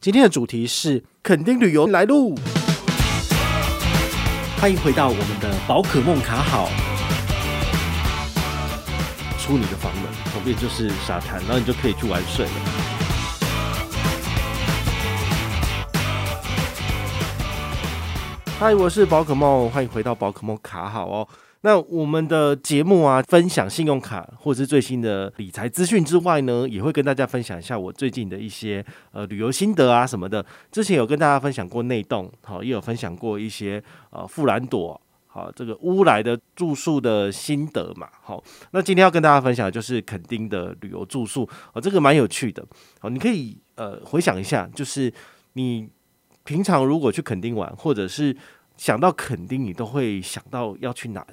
今天的主题是垦丁旅游来路，欢迎回到我们的宝可梦卡好，出你的房门旁边就是沙滩，然后你就可以去玩水了。嗨，我是宝可梦，欢迎回到宝可梦卡好哦。那我们的节目啊，分享信用卡或者是最新的理财资讯之外呢，也会跟大家分享一下我最近的一些呃旅游心得啊什么的。之前有跟大家分享过内洞，好，也有分享过一些呃富兰朵，好，这个乌来的住宿的心得嘛。好，那今天要跟大家分享就是垦丁的旅游住宿，哦，这个蛮有趣的。好，你可以呃回想一下，就是你平常如果去垦丁玩，或者是想到垦丁，你都会想到要去哪？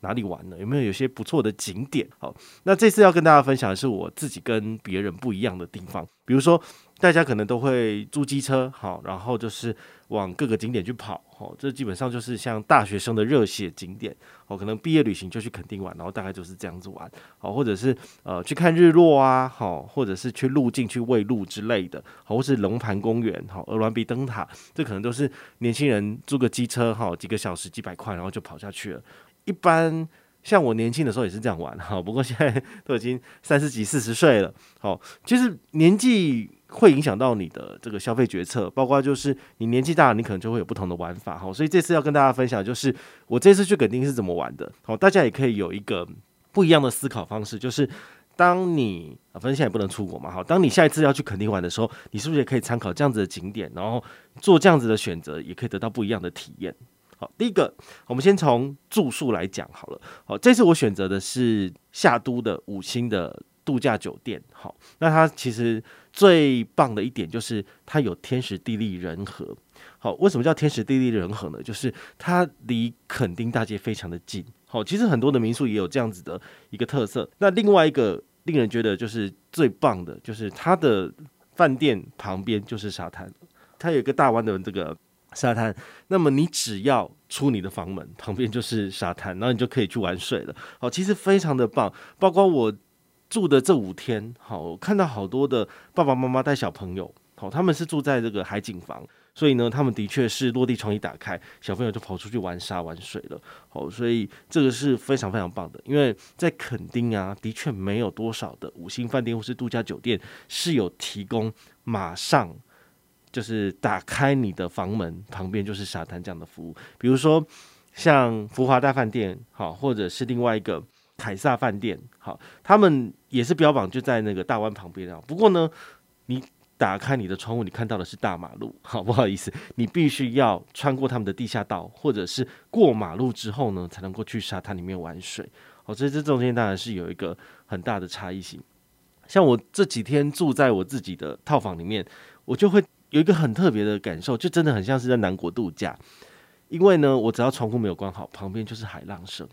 哪里玩呢？有没有有些不错的景点？好，那这次要跟大家分享的是我自己跟别人不一样的地方。比如说，大家可能都会租机车，好，然后就是往各个景点去跑，好，这基本上就是像大学生的热血景点，哦，可能毕业旅行就去垦丁玩，然后大概就是这样子玩，好，或者是呃去看日落啊，好，或者是去路径去喂鹿之类的，好，或是龙盘公园，好，鹅銮鼻灯塔，这可能都是年轻人租个机车，好，几个小时几百块，然后就跑下去了。一般像我年轻的时候也是这样玩 哈，不过现在都已经三十几、四十岁了。好，其实年纪会影响到你的这个消费决策，包括就是你年纪大了，你可能就会有不同的玩法。好，所以这次要跟大家分享，就是我这次去垦丁是怎么玩的。好，大家也可以有一个不一样的思考方式，就是当你，反正现在也不能出国嘛。好，当你下一次要去垦丁玩的时候，你是不是也可以参考这样子的景点，然后做这样子的选择，也可以得到不一样的体验。好，第一个，我们先从住宿来讲好了。好，这次我选择的是夏都的五星的度假酒店。好，那它其实最棒的一点就是它有天时地利人和。好，为什么叫天时地利人和呢？就是它离垦丁大街非常的近。好，其实很多的民宿也有这样子的一个特色。那另外一个令人觉得就是最棒的，就是它的饭店旁边就是沙滩，它有一个大湾的这个。沙滩，那么你只要出你的房门，旁边就是沙滩，然后你就可以去玩水了。好，其实非常的棒。包括我住的这五天，好，我看到好多的爸爸妈妈带小朋友，好，他们是住在这个海景房，所以呢，他们的确是落地窗一打开，小朋友就跑出去玩沙玩水了。好，所以这个是非常非常棒的。因为在垦丁啊，的确没有多少的五星饭店或是度假酒店是有提供马上。就是打开你的房门，旁边就是沙滩这样的服务。比如说像福华大饭店，好，或者是另外一个凯撒饭店，好，他们也是标榜就在那个大湾旁边啊。不过呢，你打开你的窗户，你看到的是大马路，好，不好意思，你必须要穿过他们的地下道，或者是过马路之后呢，才能够去沙滩里面玩水。好，所以这中间当然是有一个很大的差异性。像我这几天住在我自己的套房里面，我就会。有一个很特别的感受，就真的很像是在南国度假，因为呢，我只要窗户没有关好，旁边就是海浪声。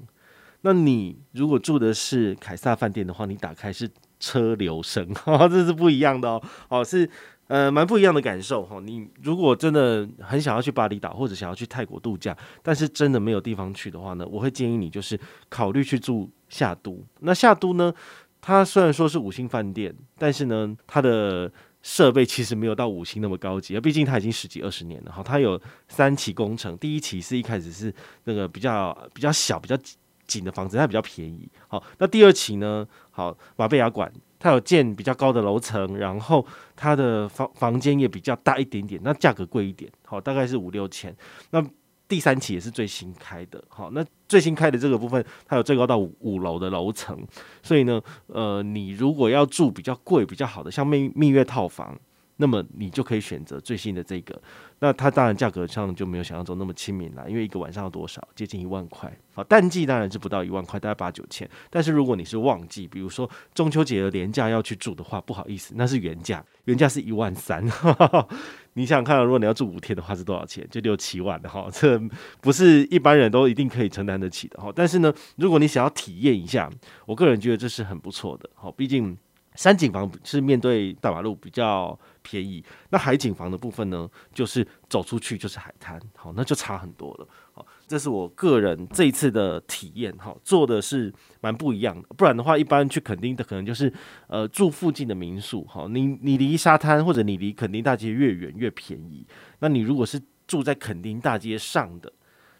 那你如果住的是凯撒饭店的话，你打开是车流声，哈，这是不一样的哦，哦，是呃蛮不一样的感受哈。你如果真的很想要去巴厘岛或者想要去泰国度假，但是真的没有地方去的话呢，我会建议你就是考虑去住夏都。那夏都呢，它虽然说是五星饭店，但是呢，它的设备其实没有到五星那么高级，毕竟它已经十几二十年了。好，它有三期工程，第一期是一开始是那个比较比较小、比较紧的房子，它比较便宜。好，那第二期呢？好，马贝亚馆它有建比较高的楼层，然后它的房房间也比较大一点点，那价格贵一点，好，大概是五六千。那第三期也是最新开的，好，那最新开的这个部分，它有最高到五五楼的楼层，所以呢，呃，你如果要住比较贵、比较好的，像蜜蜜月套房。那么你就可以选择最新的这个，那它当然价格上就没有想象中那么亲民了，因为一个晚上要多少？接近一万块。好，淡季当然是不到一万块，大概八九千。但是如果你是旺季，比如说中秋节的连假要去住的话，不好意思，那是原价，原价是一万三。你想看，如果你要住五天的话是多少钱？就六七万的哈，这不是一般人都一定可以承担得起的哈。但是呢，如果你想要体验一下，我个人觉得这是很不错的。哈，毕竟。山景房是面对大马路比较便宜，那海景房的部分呢，就是走出去就是海滩，好，那就差很多了。好，这是我个人这一次的体验，哈，做的是蛮不一样的。不然的话，一般去垦丁的可能就是呃住附近的民宿，好，你你离沙滩或者你离垦丁大街越远越便宜。那你如果是住在垦丁大街上的，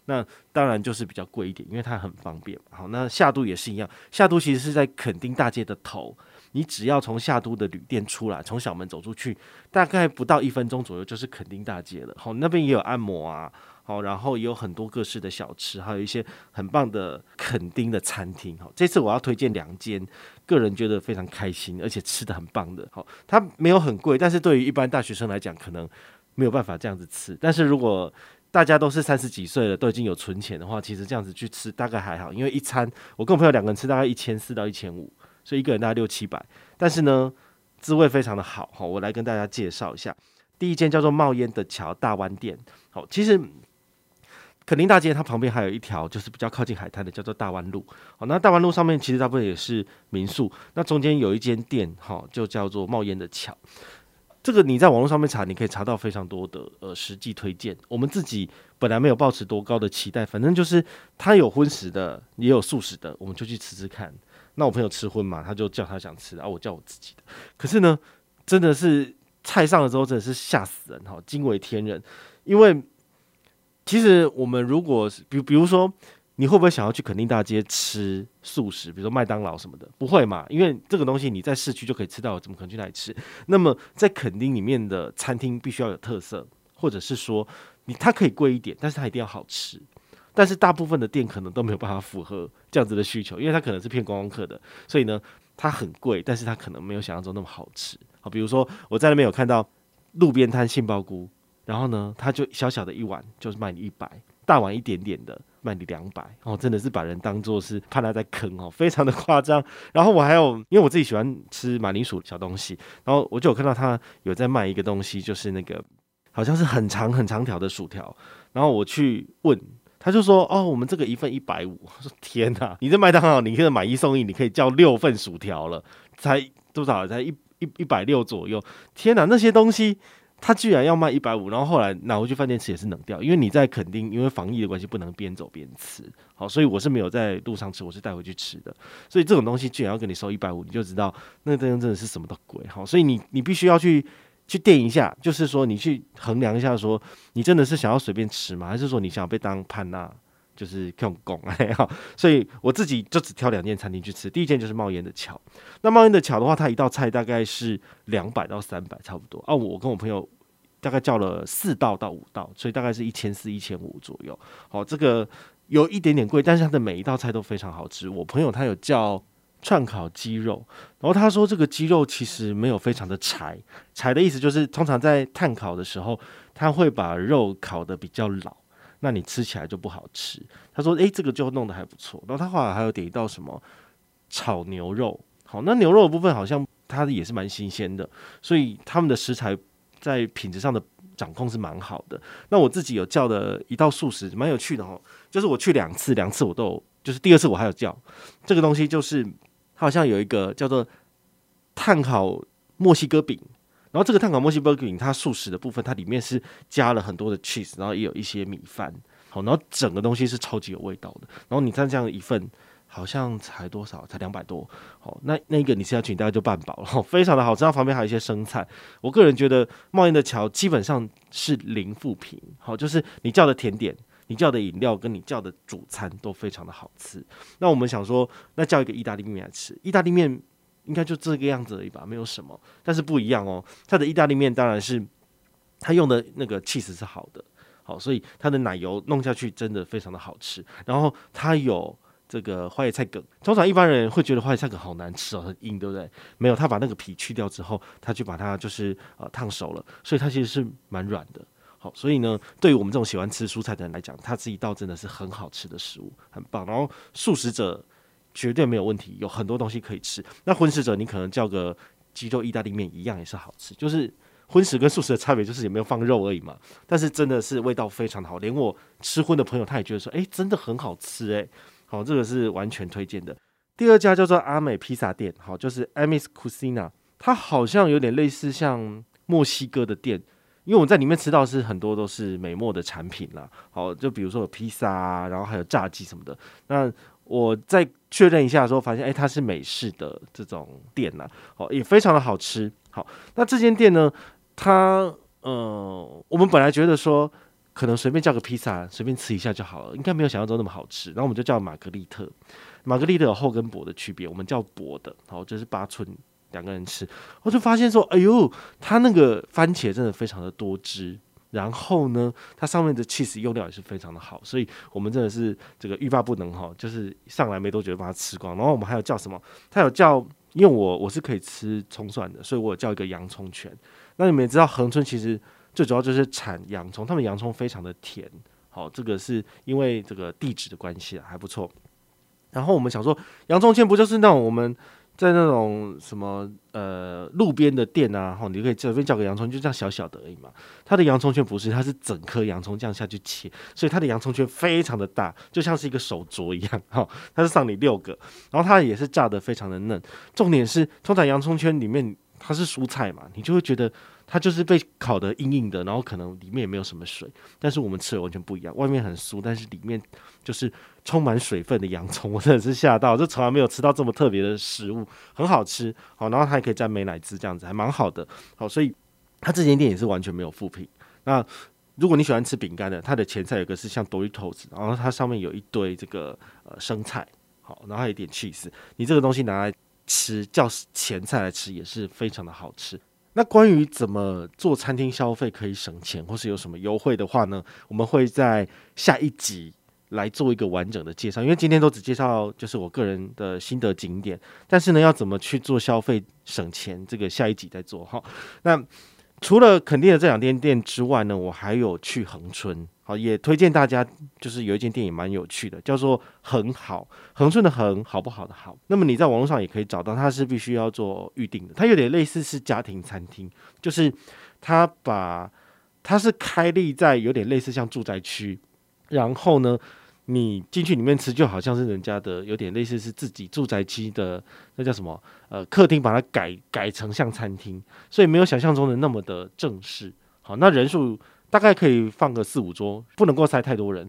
那当然就是比较贵一点，因为它很方便。好，那夏都也是一样，夏都其实是在垦丁大街的头。你只要从夏都的旅店出来，从小门走出去，大概不到一分钟左右就是垦丁大街了。好，那边也有按摩啊，好，然后也有很多各式的小吃，还有一些很棒的垦丁的餐厅。好，这次我要推荐两间，个人觉得非常开心，而且吃得很棒的。好，它没有很贵，但是对于一般大学生来讲，可能没有办法这样子吃。但是如果大家都是三十几岁了，都已经有存钱的话，其实这样子去吃大概还好，因为一餐我跟我朋友两个人吃大概一千四到一千五。所以一个人大概六七百，但是呢，滋味非常的好。好，我来跟大家介绍一下。第一间叫做冒烟的桥大湾店。好，其实垦丁大街它旁边还有一条就是比较靠近海滩的，叫做大湾路。好，那大湾路上面其实大部分也是民宿。那中间有一间店，哈，就叫做冒烟的桥。这个你在网络上面查，你可以查到非常多的呃实际推荐。我们自己本来没有抱持多高的期待，反正就是它有荤食的，也有素食的，我们就去吃吃看。那我朋友吃荤嘛，他就叫他想吃的，啊，我叫我自己的。可是呢，真的是菜上了之后，真的是吓死人哈，惊为天人。因为其实我们如果比比如说，你会不会想要去垦丁大街吃素食，比如说麦当劳什么的？不会嘛，因为这个东西你在市区就可以吃到，怎么可能去那里吃？那么在垦丁里面的餐厅必须要有特色，或者是说你它可以贵一点，但是它一定要好吃。但是大部分的店可能都没有办法符合这样子的需求，因为它可能是骗观光客的，所以呢，它很贵，但是它可能没有想象中那么好吃。好，比如说我在那边有看到路边摊杏鲍菇，然后呢，它就小小的一碗就是卖你一百，大碗一点点的卖你两百，哦，真的是把人当做是怕他在坑哦，非常的夸张。然后我还有，因为我自己喜欢吃马铃薯小东西，然后我就有看到他有在卖一个东西，就是那个好像是很长很长条的薯条，然后我去问。他就说：“哦，我们这个一份一百五。”我说：“天哪！你这麦当劳，你可以买一送一，你可以叫六份薯条了，才多少？才一一一百六左右。天哪！那些东西他居然要卖一百五，然后后来拿回去饭店吃也是冷掉，因为你在垦丁，因为防疫的关系不能边走边吃。好，所以我是没有在路上吃，我是带回去吃的。所以这种东西居然要跟你收一百五，你就知道那个真的是什么都贵。好，所以你你必须要去。”去掂一下，就是说你去衡量一下，说你真的是想要随便吃吗？还是说你想要被当潘娜，就是用拱哎哈？所以我自己就只挑两间餐厅去吃。第一间就是冒烟的桥，那冒烟的桥的话，它一道菜大概是两百到三百，差不多啊。我跟我朋友大概叫了四道到五道，所以大概是一千四、一千五左右。好，这个有一点点贵，但是它的每一道菜都非常好吃。我朋友他有叫。串烤鸡肉，然后他说这个鸡肉其实没有非常的柴，柴的意思就是通常在炭烤的时候，他会把肉烤得比较老，那你吃起来就不好吃。他说，诶，这个就弄得还不错。然后他后来还有点一道什么炒牛肉，好，那牛肉的部分好像它也是蛮新鲜的，所以他们的食材在品质上的掌控是蛮好的。那我自己有叫的一道素食，蛮有趣的哦，就是我去两次，两次我都有，就是第二次我还有叫这个东西，就是。它好像有一个叫做碳烤墨西哥饼，然后这个碳烤墨西哥饼，它素食的部分，它里面是加了很多的 cheese，然后也有一些米饭，好，然后整个东西是超级有味道的。然后你看这样一份，好像才多少？才两百多。好，那那个你吃下去，你大概就半饱了，非常的好吃。然后旁边还有一些生菜。我个人觉得冒烟的桥基本上是零负评，好，就是你叫的甜点。你叫的饮料跟你叫的主餐都非常的好吃，那我们想说，那叫一个意大利面来吃，意大利面应该就这个样子而已吧，没有什么，但是不一样哦。它的意大利面当然是它用的那个起司是好的，好，所以它的奶油弄下去真的非常的好吃。然后它有这个花椰菜梗，通常一般人会觉得花椰菜梗好难吃哦，很硬，对不对？没有，他把那个皮去掉之后，他就把它就是呃烫熟了，所以它其实是蛮软的。好，所以呢，对于我们这种喜欢吃蔬菜的人来讲，它是一道真的是很好吃的食物，很棒。然后素食者绝对没有问题，有很多东西可以吃。那荤食者，你可能叫个鸡肉意大利面一样也是好吃，就是荤食跟素食的差别就是有没有放肉而已嘛。但是真的是味道非常的好，连我吃荤的朋友他也觉得说，诶，真的很好吃诶。好，这个是完全推荐的。第二家叫做阿美披萨店，好，就是 Ami's Cucina，它好像有点类似像墨西哥的店，因为我在里面吃到是很多都是美墨的产品啦，好，就比如说有披萨啊，然后还有炸鸡什么的。那我再确认一下的时候，发现哎，它是美式的这种店呐，好，也非常的好吃。好，那这间店呢，它呃，我们本来觉得说。可能随便叫个披萨，随便吃一下就好了，应该没有想象中那么好吃。然后我们就叫玛格丽特，玛格丽特有厚跟薄的区别，我们叫薄的，好，就是八寸两个人吃。我就发现说，哎呦，它那个番茄真的非常的多汁，然后呢，它上面的 cheese 用料也是非常的好，所以我们真的是这个欲罢不能哈，就是上来没多久就把它吃光。然后我们还有叫什么？它有叫，因为我我是可以吃葱蒜的，所以我有叫一个洋葱圈。那你们也知道恒春其实。最主要就是产洋葱，他们洋葱非常的甜，好，这个是因为这个地址的关系啊，还不错。然后我们想说，洋葱圈不就是那种我们在那种什么呃路边的店啊，哈，你就可以随便叫个洋葱，就这样小小的而已嘛。它的洋葱圈不是，它是整颗洋葱这样下去切，所以它的洋葱圈非常的大，就像是一个手镯一样，哈，它是上你六个，然后它也是炸的非常的嫩。重点是，通常洋葱圈里面它是蔬菜嘛，你就会觉得。它就是被烤得硬硬的，然后可能里面也没有什么水，但是我们吃的完全不一样，外面很酥，但是里面就是充满水分的洋葱，我真的是吓到，就从来没有吃到这么特别的食物，很好吃，好，然后它也可以蘸美乃滋这样子，还蛮好的，好，所以它这间店也是完全没有副品。那如果你喜欢吃饼干的，它的前菜有个是像 Doritos，然后它上面有一堆这个呃生菜，好，然后还有一点 cheese，你这个东西拿来吃，叫前菜来吃也是非常的好吃。那关于怎么做餐厅消费可以省钱，或是有什么优惠的话呢？我们会在下一集来做一个完整的介绍。因为今天都只介绍就是我个人的心得景点，但是呢，要怎么去做消费省钱，这个下一集再做哈。那除了垦丁的这两间店之外呢，我还有去恒春。好，也推荐大家，就是有一间店也蛮有趣的，叫做恒好，恒春的恒，好不好的好。那么你在网络上也可以找到，它是必须要做预定的。它有点类似是家庭餐厅，就是它把它是开立在有点类似像住宅区，然后呢，你进去里面吃就好像是人家的，有点类似是自己住宅区的那叫什么呃客厅，把它改改成像餐厅，所以没有想象中的那么的正式。好，那人数。大概可以放个四五桌，不能够塞太多人。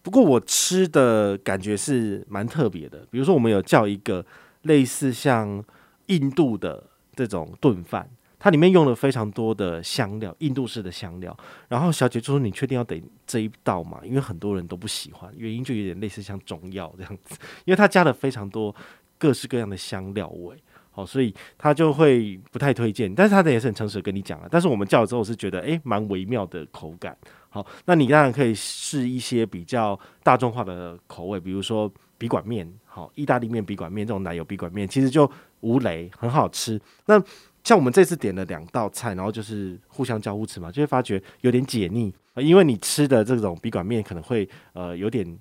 不过我吃的感觉是蛮特别的，比如说我们有叫一个类似像印度的这种炖饭，它里面用了非常多的香料，印度式的香料。然后小姐就说：“你确定要点这一道吗？”因为很多人都不喜欢，原因就有点类似像中药这样子，因为它加了非常多各式各样的香料味。哦，所以他就会不太推荐，但是他的也是很诚实的跟你讲了。但是我们叫了之后是觉得，诶，蛮微妙的口感。好，那你当然可以试一些比较大众化的口味，比如说笔管面，好，意大利面笔管面这种奶油笔管面，其实就无雷，很好吃。那像我们这次点了两道菜，然后就是互相交互吃嘛，就会发觉有点解腻，因为你吃的这种笔管面可能会呃有点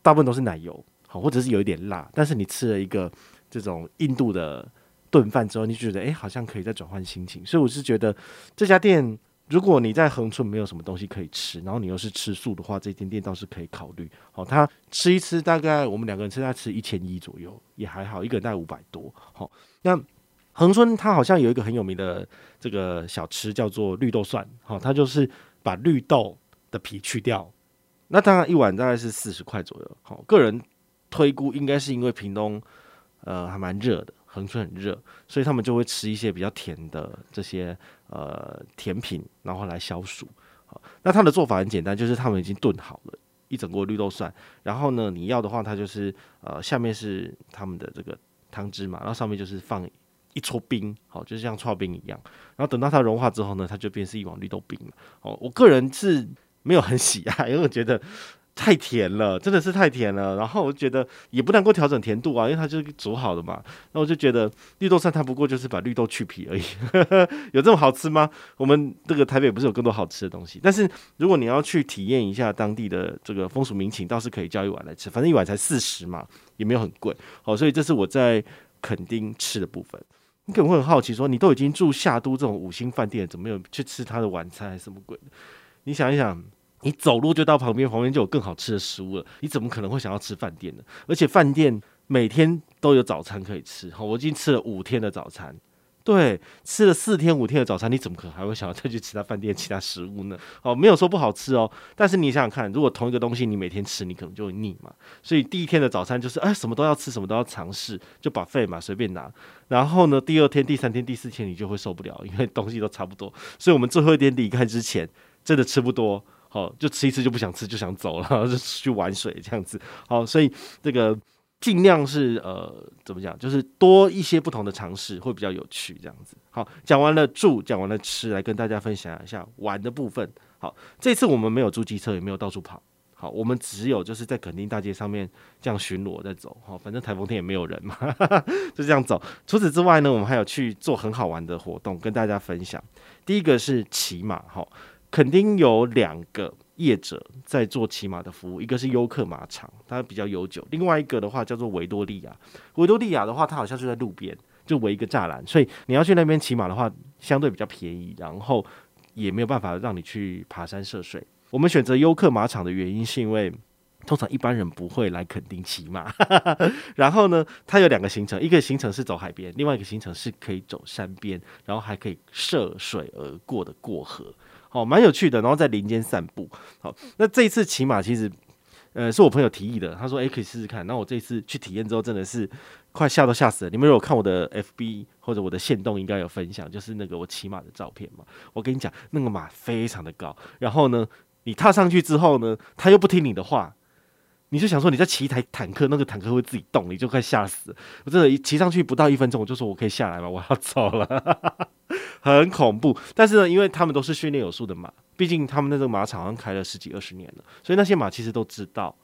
大部分都是奶油，好，或者是有一点辣，但是你吃了一个这种印度的。炖饭之后，你就觉得哎、好像可以再转换心情，所以我是觉得这家店，如果你在横村没有什么东西可以吃，然后你又是吃素的话，这间店倒是可以考虑。好，他吃一吃，大概我们两个人吃，大概吃一千一左右，也还好，一个人大概五百多。好，那恒春它好像有一个很有名的这个小吃叫做绿豆蒜，好，它就是把绿豆的皮去掉，那当然一碗大概是四十块左右。好，个人推估应该是因为屏东呃还蛮热的。恒春很热，所以他们就会吃一些比较甜的这些呃甜品，然后来消暑。好，那它的做法很简单，就是他们已经炖好了一整锅绿豆蒜，然后呢，你要的话，它就是呃下面是他们的这个汤汁嘛，然后上面就是放一撮冰，好，就是像剉冰一样。然后等到它融化之后呢，它就变成一碗绿豆冰了。哦，我个人是没有很喜爱，因为我觉得。太甜了，真的是太甜了。然后我觉得也不能够调整甜度啊，因为它就是煮好的嘛。那我就觉得绿豆蒜它不过就是把绿豆去皮而已，有这么好吃吗？我们这个台北不是有更多好吃的东西？但是如果你要去体验一下当地的这个风俗民情，倒是可以叫一碗来吃，反正一碗才四十嘛，也没有很贵。好，所以这是我在垦丁吃的部分。你可能会很好奇说，你都已经住夏都这种五星饭店，怎么有去吃他的晚餐还是什么鬼的？你想一想。你走路就到旁边，旁边就有更好吃的食物了。你怎么可能会想要吃饭店呢？而且饭店每天都有早餐可以吃。好，我已经吃了五天的早餐。对，吃了四天五天的早餐，你怎么可能还会想要再去其他饭店其他食物呢？哦，没有说不好吃哦，但是你想想看，如果同一个东西你每天吃，你可能就会腻嘛。所以第一天的早餐就是哎，什么都要吃，什么都要尝试，就把费嘛，随便拿。然后呢，第二天、第三天、第四天你就会受不了，因为东西都差不多。所以我们最后一天离开之前，真的吃不多，好，就吃一次就不想吃，就想走了，就去玩水这样子。好，所以这个。尽量是呃，怎么讲，就是多一些不同的尝试会比较有趣，这样子。好，讲完了住，讲完了吃，来跟大家分享一下玩的部分。好，这次我们没有租机车，也没有到处跑。好，我们只有就是在垦丁大街上面这样巡逻在走。好，反正台风天也没有人嘛，就这样走。除此之外呢，我们还有去做很好玩的活动，跟大家分享。第一个是骑马，好，垦丁有两个。业者在做骑马的服务，一个是优客马场，它比较悠久；另外一个的话叫做维多利亚。维多利亚的话，它好像是在路边，就围一个栅栏，所以你要去那边骑马的话，相对比较便宜，然后也没有办法让你去爬山涉水。我们选择优客马场的原因，是因为通常一般人不会来垦丁骑马。然后呢，它有两个行程，一个行程是走海边，另外一个行程是可以走山边，然后还可以涉水而过的过河。哦，蛮有趣的，然后在林间散步。好，那这一次骑马其实，呃，是我朋友提议的。他说：“诶，可以试试看。”那我这一次去体验之后，真的是快吓都吓死了。你们如果看我的 FB 或者我的线动，应该有分享，就是那个我骑马的照片嘛。我跟你讲，那个马非常的高，然后呢，你踏上去之后呢，他又不听你的话。你就想说你在骑一台坦克，那个坦克会自己动，你就快吓死。我真的骑上去不到一分钟，我就说我可以下来吗？我要走了，很恐怖。但是呢，因为他们都是训练有素的马，毕竟他们那个马场好像开了十几二十年了，所以那些马其实都知道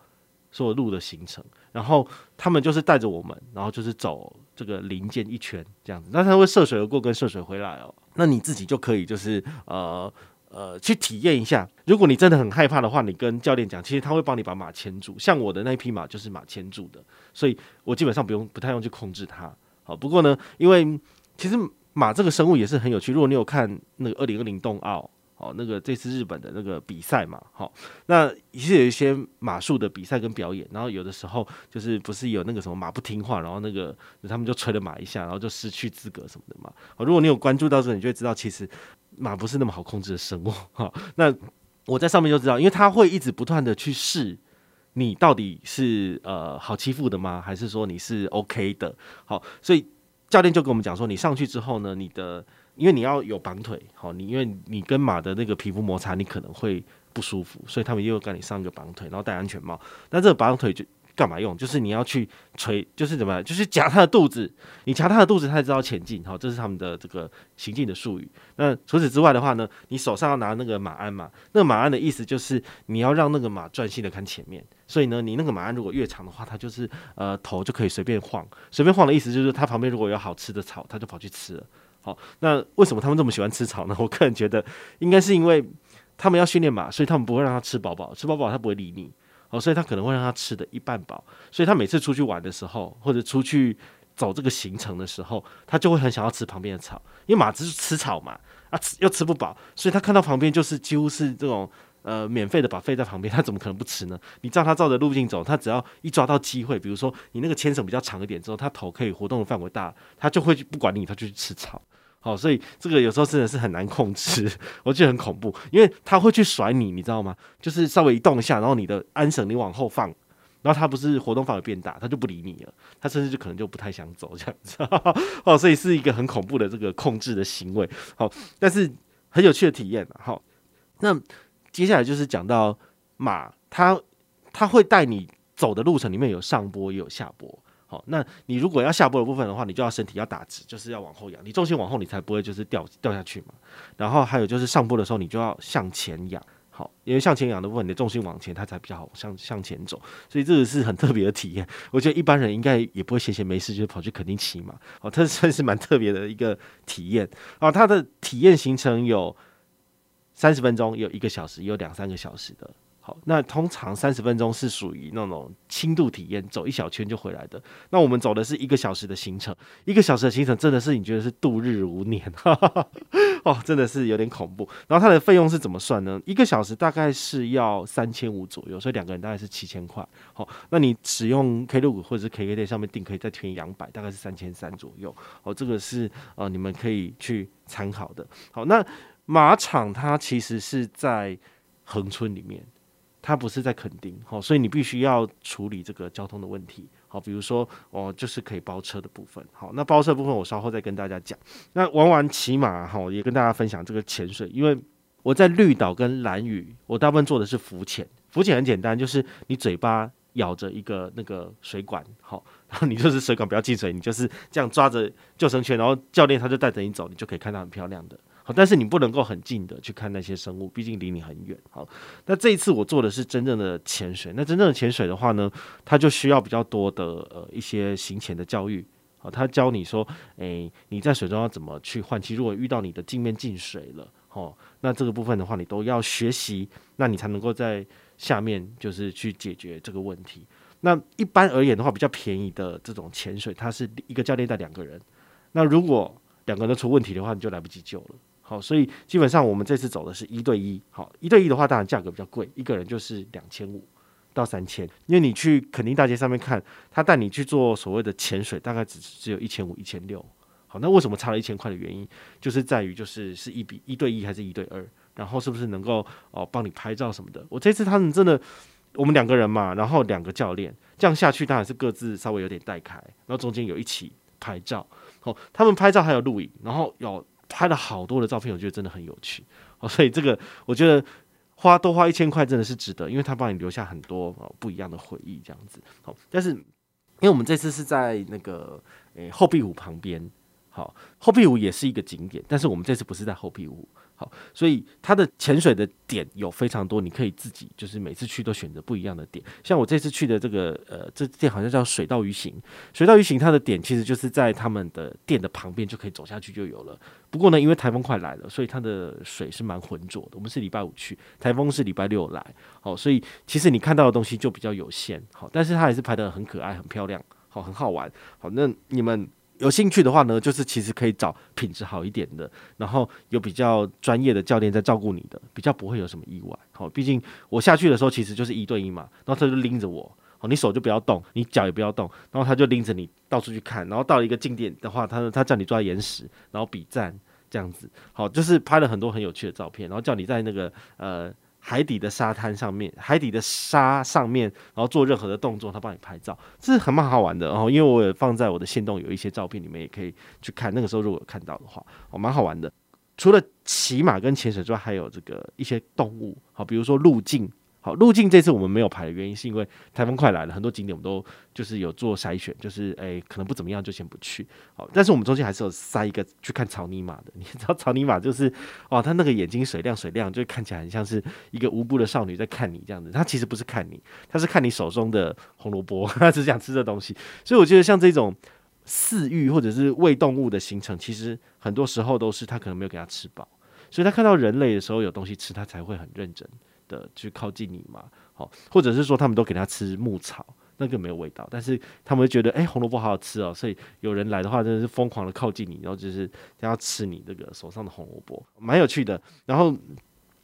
所有路的行程。然后他们就是带着我们，然后就是走这个林间一圈这样子。那他会涉水而过跟涉水回来哦。那你自己就可以就是呃。呃，去体验一下。如果你真的很害怕的话，你跟教练讲，其实他会帮你把马牵住。像我的那匹马就是马牵住的，所以我基本上不用不太用去控制它。好，不过呢，因为其实马这个生物也是很有趣。如果你有看那个二零二零冬奥，哦，那个这次日本的那个比赛嘛，好，那也是有一些马术的比赛跟表演。然后有的时候就是不是有那个什么马不听话，然后那个他们就吹了马一下，然后就失去资格什么的嘛。好，如果你有关注到这，你就会知道其实。马不是那么好控制的生物哈，那我在上面就知道，因为它会一直不断的去试你到底是呃好欺负的吗？还是说你是 OK 的？好，所以教练就跟我们讲说，你上去之后呢，你的因为你要有绑腿，好，你因为你跟马的那个皮肤摩擦，你可能会不舒服，所以他们又给你上一个绑腿，然后戴安全帽，那这个绑腿就。干嘛用？就是你要去捶，就是怎么？就是夹他的肚子，你夹他的肚子，他才知道前进。好，这是他们的这个行进的术语。那除此之外的话呢，你手上要拿那个马鞍嘛？那个马鞍的意思就是你要让那个马专心的看前面。所以呢，你那个马鞍如果越长的话，它就是呃头就可以随便晃，随便晃的意思就是它旁边如果有好吃的草，它就跑去吃了。好，那为什么他们这么喜欢吃草呢？我个人觉得应该是因为他们要训练马，所以他们不会让它吃饱饱，吃饱饱它不会理你。哦，所以他可能会让他吃的一半饱，所以他每次出去玩的时候，或者出去走这个行程的时候，他就会很想要吃旁边的草，因为马只是吃草嘛，啊吃又吃不饱，所以他看到旁边就是几乎是这种呃免费的 buffet 在旁边，他怎么可能不吃呢？你照他照着路径走，他只要一抓到机会，比如说你那个牵绳比较长一点之后，他头可以活动的范围大，他就会不管你，他就去吃草。好，所以这个有时候真的是很难控制，我觉得很恐怖，因为他会去甩你，你知道吗？就是稍微一动一下，然后你的安绳你往后放，然后他不是活动范围变大，他就不理你了，他甚至就可能就不太想走这样子。哦，所以是一个很恐怖的这个控制的行为。好，但是很有趣的体验。好，那接下来就是讲到马，它它会带你走的路程里面有上坡也有下坡。好，那你如果要下坡的部分的话，你就要身体要打直，就是要往后仰，你重心往后，你才不会就是掉掉下去嘛。然后还有就是上坡的时候，你就要向前仰，好，因为向前仰的部分，你的重心往前，它才比较好向向前走。所以这个是很特别的体验。我觉得一般人应该也不会闲闲没事就跑去肯定骑马，哦，它算是蛮特别的一个体验。哦，它的体验行程有三十分钟，有一个小时，有两三个小时的。好，那通常三十分钟是属于那种轻度体验，走一小圈就回来的。那我们走的是一个小时的行程，一个小时的行程真的是你觉得是度日如年，哈哈哈。哦，真的是有点恐怖。然后它的费用是怎么算呢？一个小时大概是要三千五左右，所以两个人大概是七千块。好，那你使用 Klook 或者是 KKday 上面订，可以再添两百，大概是三千三左右。哦，这个是呃你们可以去参考的。好，那马场它其实是在恒春里面。它不是在垦丁，好，所以你必须要处理这个交通的问题，好，比如说哦，就是可以包车的部分，好，那包车部分我稍后再跟大家讲。那玩完骑马，哈，也跟大家分享这个潜水，因为我在绿岛跟兰屿，我大部分做的是浮潜，浮潜很简单，就是你嘴巴咬着一个那个水管，好，然后你就是水管不要进水，你就是这样抓着救生圈，然后教练他就带着你走，你就可以看到很漂亮的。但是你不能够很近的去看那些生物，毕竟离你很远。好，那这一次我做的是真正的潜水。那真正的潜水的话呢，它就需要比较多的呃一些行前的教育。好，他教你说，诶、你在水中要怎么去换气？如果遇到你的镜面进水了，哦，那这个部分的话你都要学习，那你才能够在下面就是去解决这个问题。那一般而言的话，比较便宜的这种潜水，它是一个教练带两个人。那如果两个人都出问题的话，你就来不及救了。好，所以基本上我们这次走的是一对一。好，一对一的话，当然价格比较贵，一个人就是两千五到三千。因为你去垦丁大街上面看，他带你去做所谓的潜水，大概只只有一千五、一千六。好，那为什么差了一千块的原因，就是在于就是是一比一对一还是一对二，然后是不是能够哦帮你拍照什么的。我这次他们真的，我们两个人嘛，然后两个教练这样下去，当然是各自稍微有点带开，然后中间有一起拍照。好，他们拍照还有录影，然后有。拍了好多的照片，我觉得真的很有趣哦，所以这个我觉得花多花一千块真的是值得，因为他帮你留下很多不一样的回忆这样子。好，但是因为我们这次是在那个诶后壁湖旁边，好，后壁湖也是一个景点，但是我们这次不是在后壁湖。好，所以它的潜水的点有非常多，你可以自己就是每次去都选择不一样的点。像我这次去的这个呃，这店好像叫水道鱼行，水道鱼行它的点其实就是在他们的店的旁边就可以走下去就有了。不过呢，因为台风快来了，所以它的水是蛮浑浊的。我们是礼拜五去，台风是礼拜六来，好，所以其实你看到的东西就比较有限。好，但是它还是拍得很可爱、很漂亮，好，很好玩。好，那你们。有兴趣的话呢，就是其实可以找品质好一点的，然后有比较专业的教练在照顾你的，比较不会有什么意外。好，毕竟我下去的时候其实就是一对一嘛，然后他就拎着我，好，你手就不要动，你脚也不要动，然后他就拎着你到处去看，然后到了一个景点的话，他他叫你抓岩石，然后比赞这样子，好，就是拍了很多很有趣的照片，然后叫你在那个呃。海底的沙滩上面，海底的沙上面，然后做任何的动作，他帮你拍照，这是很蛮好玩的。然后，因为我也放在我的线动有一些照片，你们也可以去看。那个时候如果看到的话，哦，蛮好玩的。除了骑马跟潜水之外，还有这个一些动物，好，比如说路径。好，路径这次我们没有排的原因，是因为台风快来了，很多景点我们都就是有做筛选，就是诶、可能不怎么样就先不去。好，但是我们中间还是有塞一个去看草泥马的。你知道草泥马就是哦，他那个眼睛水亮水亮，就看起来很像是一个无辜的少女在看你这样子。他其实不是看你，他是看你手中的红萝卜，他只想吃这东西。所以我觉得像这种饲育或者是喂动物的行程，其实很多时候都是他可能没有给他吃饱，所以他看到人类的时候有东西吃，他才会很认真的去靠近你嘛，好，或者是说他们都给他吃牧草，那个没有味道，但是他们会觉得哎、红萝卜好好吃哦，所以有人来的话真的是疯狂的靠近你，然后就是要吃你这个手上的红萝卜，蛮有趣的。然后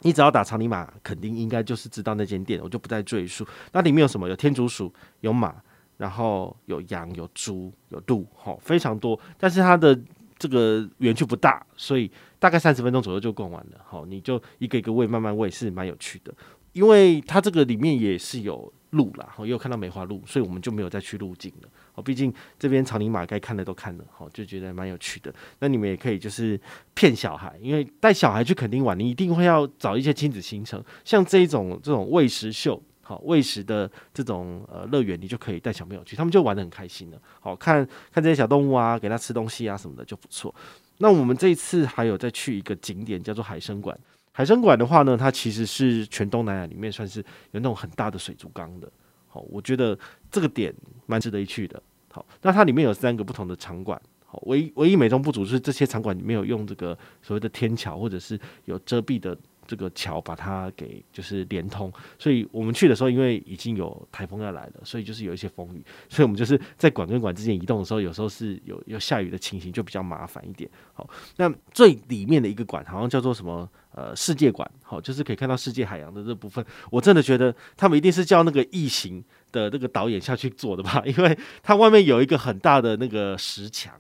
你只要打草泥马，肯定应该就是知道那间店，我就不再赘述。那里面有什么？有天竺鼠，有马，然后有羊，有猪，有鹿，好，非常多。但是它的这个园区不大，所以。大概三十分钟左右就逛完了，好，你就一个一个喂，慢慢喂，是蛮有趣的。因为它这个里面也是有鹿啦，也有看到梅花鹿，所以我们就没有再去路径了。哦，毕竟这边草泥马该看的都看了，好，就觉得蛮有趣的。那你们也可以就是骗小孩，因为带小孩去垦丁玩，你一定会要找一些亲子行程，像这种这种喂食秀，好喂食的这种呃乐园，你就可以带小朋友去，他们就玩得很开心了。好，看看这些小动物啊，给他吃东西啊什么的就不错。那我们这一次还有再去一个景点，叫做海生馆。海生馆的话呢，它其实是全东南亚里面算是有那种很大的水族缸的。好，我觉得这个点蛮值得一去的。好，那它里面有三个不同的场馆。好，唯一唯一美中不足是这些场馆里面有用这个所谓的天桥或者是有遮蔽的这个桥把它给就是连通，所以我们去的时候，因为已经有台风要来了，所以就是有一些风雨，所以我们就是在馆跟馆之间移动的时候，有时候是有有下雨的情形，就比较麻烦一点。好，那最里面的一个馆好像叫做什么呃世界馆，好，就是可以看到世界海洋的这部分，我真的觉得他们一定是叫那个异形的那个导演下去做的吧，因为它外面有一个很大的那个石墙。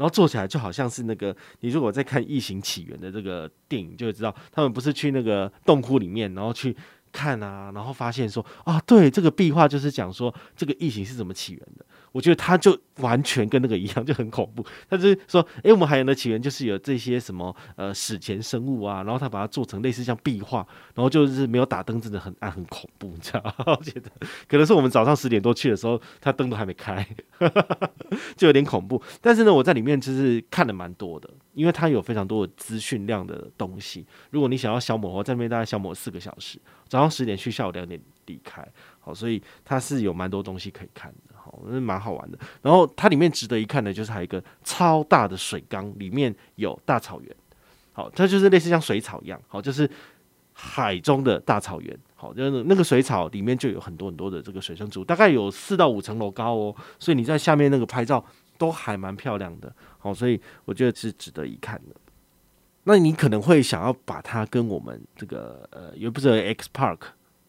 然后做起来就好像是那个，你如果在看《异形起源》的这个电影，就会知道他们不是去那个洞窟里面，然后去看啊，然后发现说啊，对，这个壁画就是讲说这个异形是怎么起源的。我觉得他就完全跟那个一样，就很恐怖。他就是说，诶，我们海洋的起源就是有这些什么呃史前生物啊，然后他把它做成类似像壁画，然后就是没有打灯，真的很暗很恐怖，你知道吗？我觉得可能是我们早上十点多去的时候，他灯都还没开，就有点恐怖。但是呢，我在里面就是看了蛮多的，因为它有非常多的资讯量的东西。如果你想要消磨，我在那边大概消磨四个小时，早上十点去，下午两点离开。好，所以它是有蛮多东西可以看的。是蛮好玩的，然后它里面值得一看的，就是还有一个超大的水缸，里面有大草原。好，它就是类似像水草一样，好，就是海中的大草原。好，就是那个水草里面就有很多很多的这个水生植物，大概有四到五层楼高哦，所以你在下面那个拍照都还蛮漂亮的。好，所以我觉得是值得一看的。那你可能会想要把它跟我们这个呃，也不是 X Park。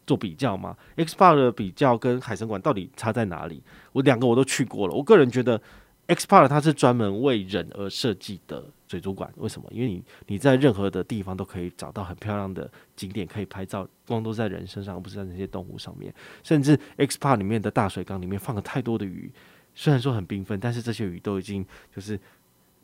做比较吗？X Park 的比较跟海神馆到底差在哪里？我两个我都去过了。我个人觉得 X Park 它是专门为人而设计的水族馆。为什么？因为你你在任何的地方都可以找到很漂亮的景点可以拍照，光都在人身上，而不是在那些动物上面。甚至 X Park 里面的大水缸里面放了太多的鱼，虽然说很缤纷，但是这些鱼都已经就是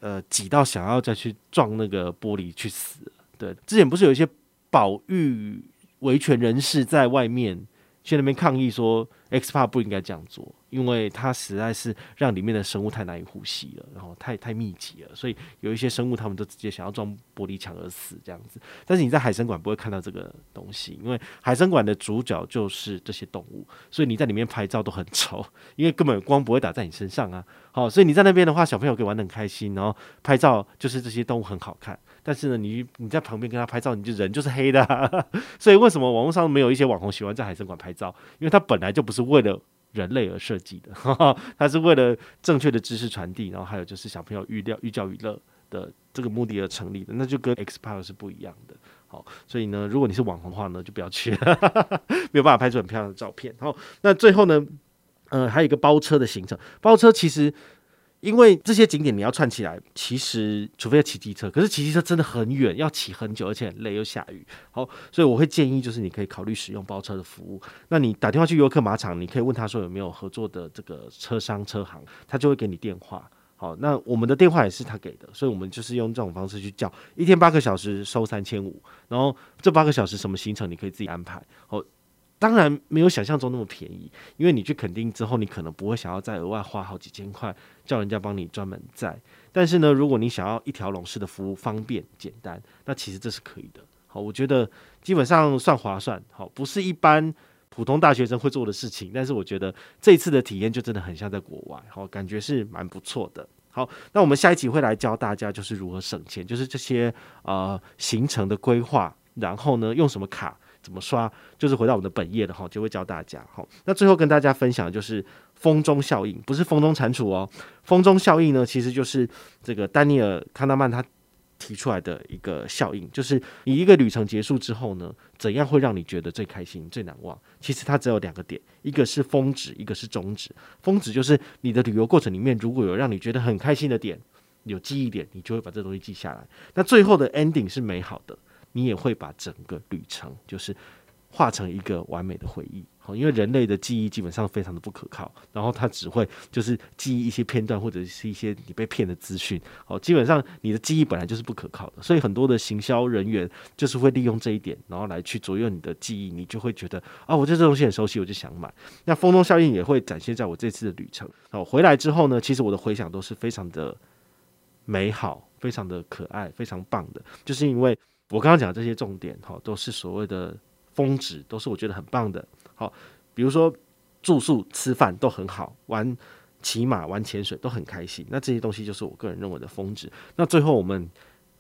呃挤到想要再去撞那个玻璃去死了。对，之前不是有一些保育维权人士在外面去那边抗议说 X p a 不应该这样做。因为它实在是让里面的生物太难以呼吸了，然后太太密集了，所以有一些生物他们都直接想要撞玻璃墙而死这样子。但是你在海参馆不会看到这个东西，因为海参馆的主角就是这些动物，所以你在里面拍照都很丑，因为根本光不会打在你身上啊。好，所以你在那边的话，小朋友可以玩得很开心，然后拍照就是这些动物很好看。但是呢，你你在旁边跟他拍照，你就人就是黑的。所以为什么网络上没有一些网红喜欢在海参馆拍照？因为他本来就不是是为了。人类而设计的，哈哈，它是为了正确的知识传递，然后还有就是小朋友寓教寓教于乐的这个目的而成立的，那就跟 X Park 是不一样的。好，所以呢，如果你是网红的话呢，就不要去，哈哈哈，没有办法拍出很漂亮的照片。好，那最后呢，呃，还有一个包车的行程，包车其实。因为这些景点你要串起来，其实除非要骑机车，可是骑机车真的很远，要骑很久，而且很累，又下雨。好，所以我会建议就是你可以考虑使用包车的服务。那你打电话去游客马场，你可以问他说有没有合作的这个车商车行，他就会给你电话。好，那我们的电话也是他给的，所以我们就是用这种方式去叫，一天八个小时收三千五，然后这八个小时什么行程你可以自己安排。好。当然没有想象中那么便宜，因为你去垦丁之后，你可能不会想要再额外花好几千块叫人家帮你专门载。但是呢，如果你想要一条龙式的服务，方便简单，那其实这是可以的。好，我觉得基本上算划算。好，不是一般普通大学生会做的事情，但是我觉得这次的体验就真的很像在国外。好，感觉是蛮不错的。好，那我们下一集会来教大家就是如何省钱，就是这些呃行程的规划，然后呢用什么卡。怎么刷？就是回到我们的本页的哈，就会教大家。好，那最后跟大家分享的就是风中效应，不是风中蟾蜍哦。风中效应呢，其实就是这个丹尼尔·康纳曼他提出来的一个效应，就是你一个旅程结束之后呢，怎样会让你觉得最开心、最难忘？其实它只有两个点，一个是峰值，一个是终值。峰值就是你的旅游过程里面如果有让你觉得很开心的点，有记忆点，你就会把这东西记下来。那最后的 ending 是美好的。你也会把整个旅程就是画成一个完美的回忆，好，因为人类的记忆基本上非常的不可靠，然后它只会就是记忆一些片段或者是一些你被骗的资讯，好，基本上你的记忆本来就是不可靠的，所以很多的行销人员就是会利用这一点，然后来去左右你的记忆，你就会觉得啊，我对这东西很熟悉，我就想买。那风中效应也会展现在我这次的旅程，好，回来之后呢，其实我的回想都是非常的美好，非常的可爱，非常棒的，就是因为。我刚刚讲这些重点，哈，都是所谓的峰值，都是我觉得很棒的。好，比如说住宿、吃饭都很好，玩骑马、玩潜水都很开心。那这些东西就是我个人认为的峰值。那最后我们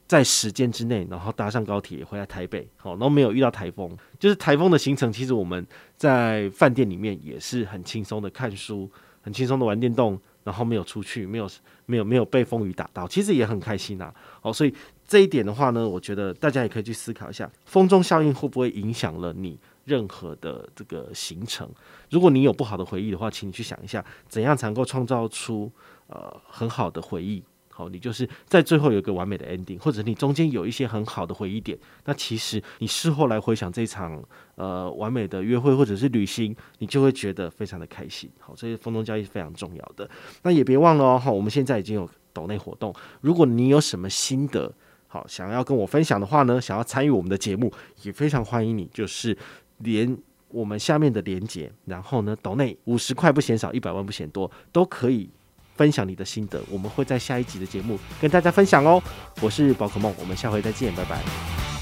在时间之内，然后搭上高铁回来台北，好，然后没有遇到台风，就是台风的行程，其实我们在饭店里面也是很轻松的看书，很轻松的玩电动，然后没有出去，没有没有没有被风雨打到，其实也很开心呐。好，所以这一点的话呢，我觉得大家也可以去思考一下，风中效应会不会影响了你任何的这个行程？如果你有不好的回忆的话，请你去想一下，怎样才能够创造出呃很好的回忆。好，你就是在最后有一个完美的 ending，或者你中间有一些很好的回忆点，那其实你事后来回想这场呃完美的约会或者是旅行，你就会觉得非常的开心。好，这些风中交易是非常重要的。那也别忘了哦，好，我们现在已经有抖内活动，如果你有什么心得，好想要跟我分享的话呢，想要参与我们的节目，也非常欢迎你，就是连我们下面的连接，然后呢岛内五十块不嫌少，一百万不嫌多，都可以。分享你的心得，我们会在下一集的节目跟大家分享哦。我是宝可梦，我们下回再见，拜拜。